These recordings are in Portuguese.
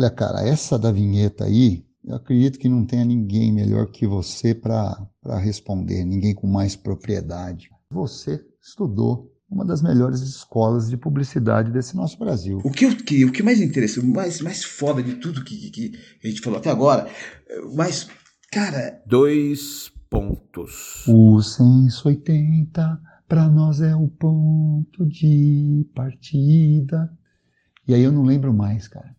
Olha, cara, essa da vinheta aí, eu acredito que não tenha ninguém melhor que você para responder, ninguém com mais propriedade. Você estudou uma das melhores escolas de publicidade desse nosso Brasil. O que, o que, o que mais interessa, o mais, mais foda de tudo que, que a gente falou até agora, mas, cara. Dois pontos. O 180 para nós é o ponto de partida. E aí eu não lembro mais, cara.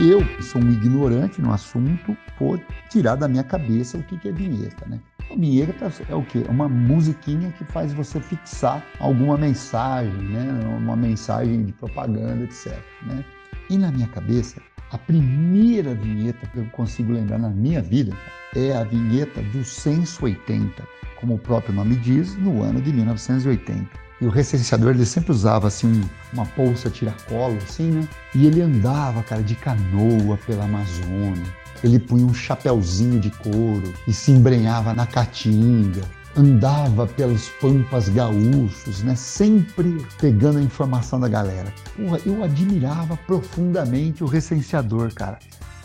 Eu, que sou um ignorante no assunto, vou tirar da minha cabeça o que é vinheta, né? A vinheta é o quê? É uma musiquinha que faz você fixar alguma mensagem, né? Uma mensagem de propaganda, etc. Né? E na minha cabeça, a primeira vinheta que eu consigo lembrar na minha vida é a vinheta do Censo 80, como o próprio nome diz, no ano de 1980. E o recenseador ele sempre usava assim uma bolsa tiracolo, assim, né? E ele andava, cara, de canoa pela Amazônia. Ele punha um chapéuzinho de couro e se embrenhava na caatinga. Andava pelos pampas gaúchos, né? Sempre pegando a informação da galera. Porra, eu admirava profundamente o recenseador, cara.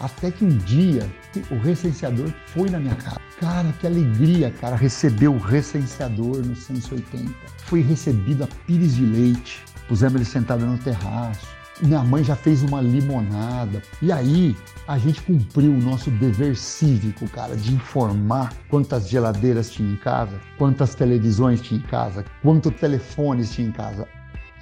Até que um dia o recenseador foi na minha casa. Cara, que alegria, cara, receber o recenseador no 180. Fui recebido a pires de leite. Pusemos ele sentado no terraço. Minha mãe já fez uma limonada. E aí, a gente cumpriu o nosso dever cívico, cara, de informar quantas geladeiras tinha em casa, quantas televisões tinha em casa, quantos telefones tinha em casa.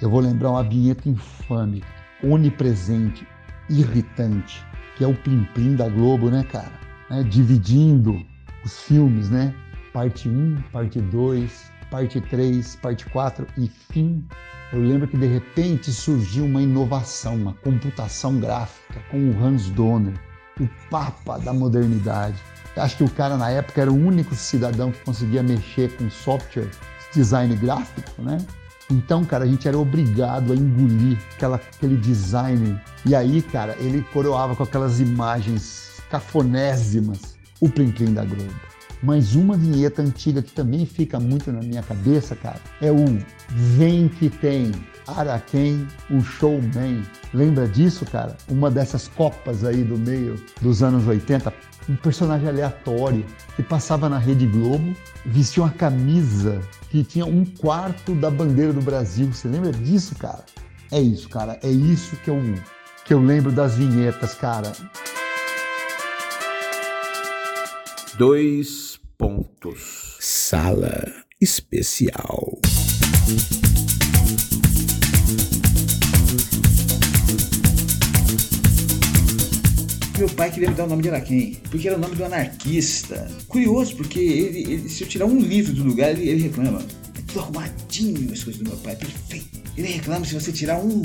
Eu vou lembrar uma vinheta infame, onipresente, irritante que é o Plim Plim da Globo, né, cara? É, dividindo os filmes, né? Parte 1, parte 2, parte 3, parte 4 e fim. Eu lembro que de repente surgiu uma inovação, uma computação gráfica com o Hans Donner, o papa da modernidade. Eu acho que o cara na época era o único cidadão que conseguia mexer com software design gráfico, né? Então, cara, a gente era obrigado a engolir aquela, aquele design. E aí, cara, ele coroava com aquelas imagens cafonésimas o Plim Plim da Globo. Mas uma vinheta antiga que também fica muito na minha cabeça, cara, é o Vem que tem Araquém, o showman. Lembra disso, cara? Uma dessas copas aí do meio dos anos 80, um personagem aleatório que passava na Rede Globo, vestia uma camisa que tinha um quarto da bandeira do Brasil. Você lembra disso, cara? É isso, cara. É isso que eu, que eu lembro das vinhetas, cara. Dois pontos. Sala especial. Meu pai queria me dar o nome de Araquém, porque era o nome do anarquista. Curioso, porque ele, ele se eu tirar um livro do lugar, ele, ele reclama. É tudo arrumadinho as coisas do meu pai, perfeito. Ele reclama se você tirar um,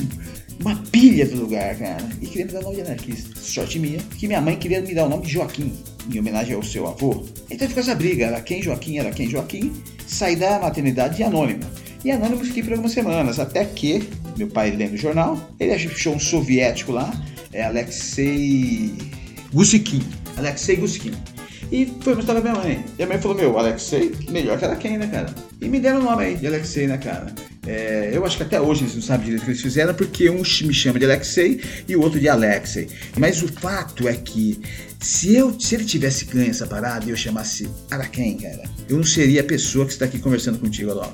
uma pilha do lugar, cara. E queria me dar o nome de anarquista. Sorte minha, que minha mãe queria me dar o nome de Joaquim, em homenagem ao seu avô. Então ficou essa briga, era quem Joaquim, era quem Joaquim. Saí da maternidade de anônimo. E anônimo fiquei por algumas semanas, até que meu pai lendo o jornal, ele achou um soviético lá, é Alexei Gusikin. Alexei Gusikin. E foi mostrar pra minha mãe. E a mãe falou: Meu, Alexei, melhor que era quem, né, cara? E me deram o nome aí de Alexei, né, cara? É, eu acho que até hoje eles não sabem direito o que eles fizeram, porque um me chama de Alexei e o outro de Alexei. Mas o fato é que se, eu, se ele tivesse ganho essa parada e eu chamasse Araquém, cara, eu não seria a pessoa que está aqui conversando contigo agora.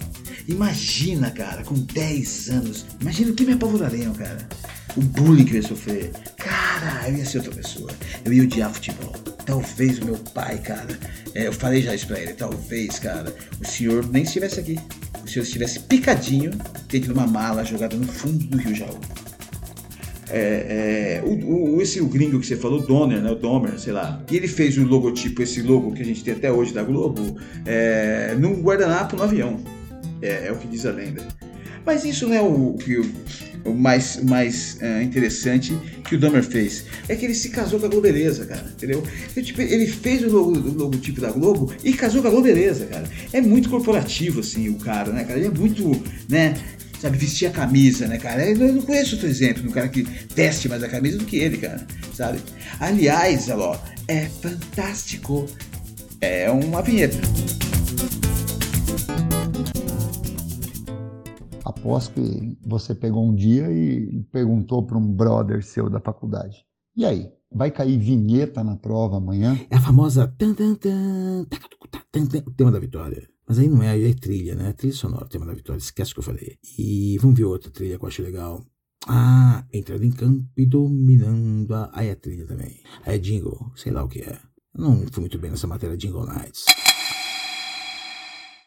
Imagina, cara, com 10 anos, imagina o que me apavorariam, cara o bullying que eu ia sofrer. Cara, eu ia ser outra pessoa. Eu ia odiar futebol. Talvez o meu pai, cara. É, eu falei já isso pra ele. Talvez, cara, o senhor nem estivesse aqui. O senhor estivesse picadinho dentro de uma mala jogada no fundo do Rio Jaú. É, é, o, o, esse o gringo que você falou, Donner, né? O Domer, sei lá. E ele fez o logotipo, esse logo que a gente tem até hoje da Globo, é, num guardanapo no avião. É, é o que diz a lenda. Mas isso não é o que o mais, mais uh, interessante que o Dahmer fez. É que ele se casou com a Globeleza, cara, entendeu? Ele, tipo, ele fez o, logo, o logotipo da Globo e casou com a Globeleza, cara. É muito corporativo, assim, o cara, né, cara? Ele é muito, né, sabe, vestir a camisa, né, cara? Eu não conheço outro exemplo de um cara que veste mais a camisa do que ele, cara, sabe? Aliás, ó, é fantástico. É uma vinheta. Após que você pegou um dia e perguntou para um brother seu da faculdade. E aí, vai cair vinheta na prova amanhã? É a famosa tan, tan, tan, tema da vitória. Mas aí não é, aí é trilha, né? Trilha sonora, tema da vitória. Esquece o que eu falei. E vamos ver outra trilha que eu acho legal. Ah, entrada em campo e dominando a... Aí é trilha também. Aí é jingle, sei lá o que é. Eu não fui muito bem nessa matéria Jingle Nights.